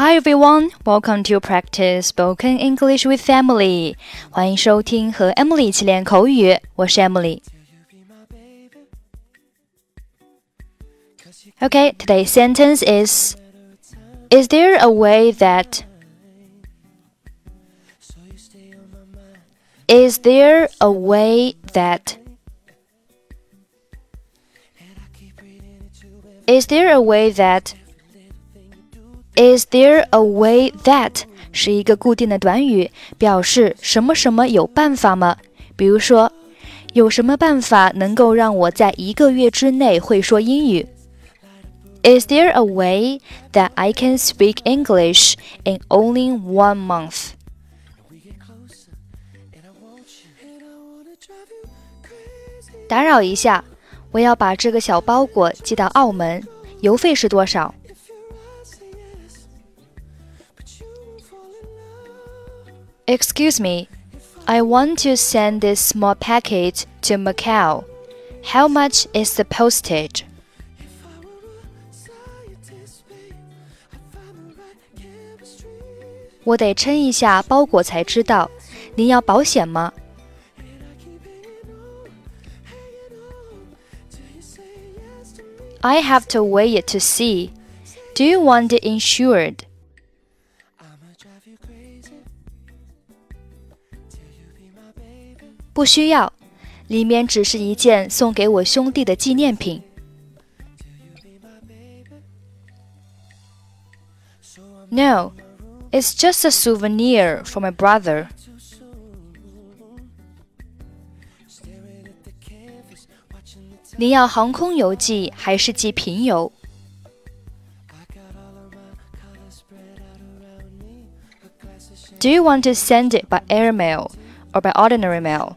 Hi everyone, welcome to practice spoken English with Emily. 欢迎收听和 Emily 一起练口语，我是 Emily。Okay, today's sentence is Is there a way that Is there a way that Is there a way that Is there a way that 是一个固定的短语，表示什么什么有办法吗？比如说，有什么办法能够让我在一个月之内会说英语？Is there a way that I can speak English in only one month？打扰一下，我要把这个小包裹寄到澳门，邮费是多少？Excuse me, I want to send this small package to Macau. How much is the postage? I have to weigh it to see. Do you want it insured? 不需要，里面只是一件送给我兄弟的纪念品。No, it's just a souvenir for my brother. 你要航空邮寄还是寄平邮？Do you want to send it by airmail or by ordinary mail?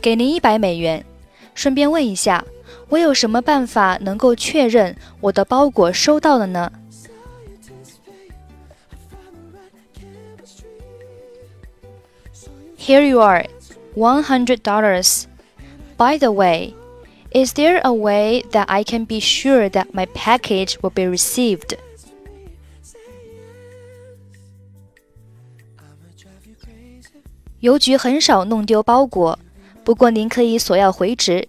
给您一百美元。顺便问一下，我有什么办法能够确认我的包裹收到了呢？Here you are, one hundred dollars. By the way, is there a way that I can be sure that my package will be received? 邮局很少弄丢包裹。不过您可以索要回执，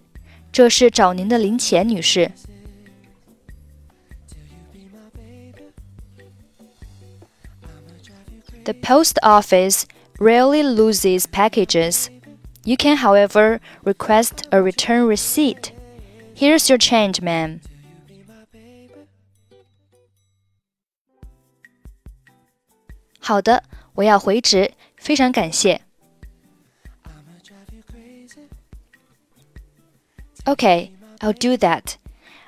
这是找您的零钱，女士。The post office rarely loses packages. You can, however, request a return receipt. Here's your change, ma'am. Okay, I'll do that.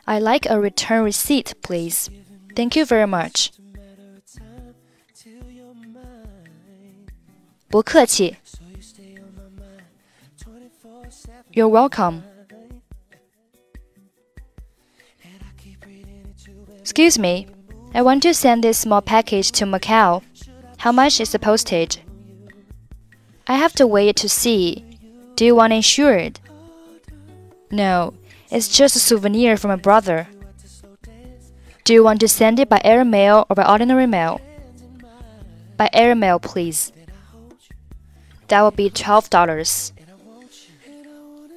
I'd like a return receipt, please. Thank you very much. 不客气。You're welcome. Excuse me, I want to send this small package to Macau. How much is the postage? I have to wait to see. Do you want insured? No, it's just a souvenir from a brother. Do you want to send it by air mail or by ordinary mail? By air mail, please. That will be $12.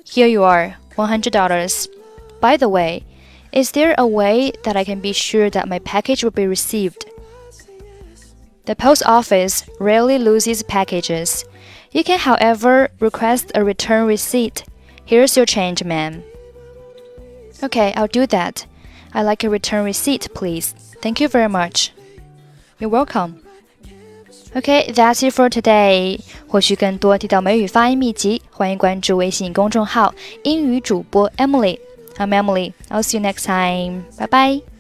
Here you are, $100. By the way, is there a way that I can be sure that my package will be received? The post office rarely loses packages. You can, however, request a return receipt Here's your change, ma'am. Okay, I'll do that. I'd like a return receipt, please. Thank you very much. You're welcome. Okay, that's it for today. 获取更多地道美语发音秘籍，欢迎关注微信公众号“英语主播 Emily”。I'm Emily. I'll see you next time. Bye bye.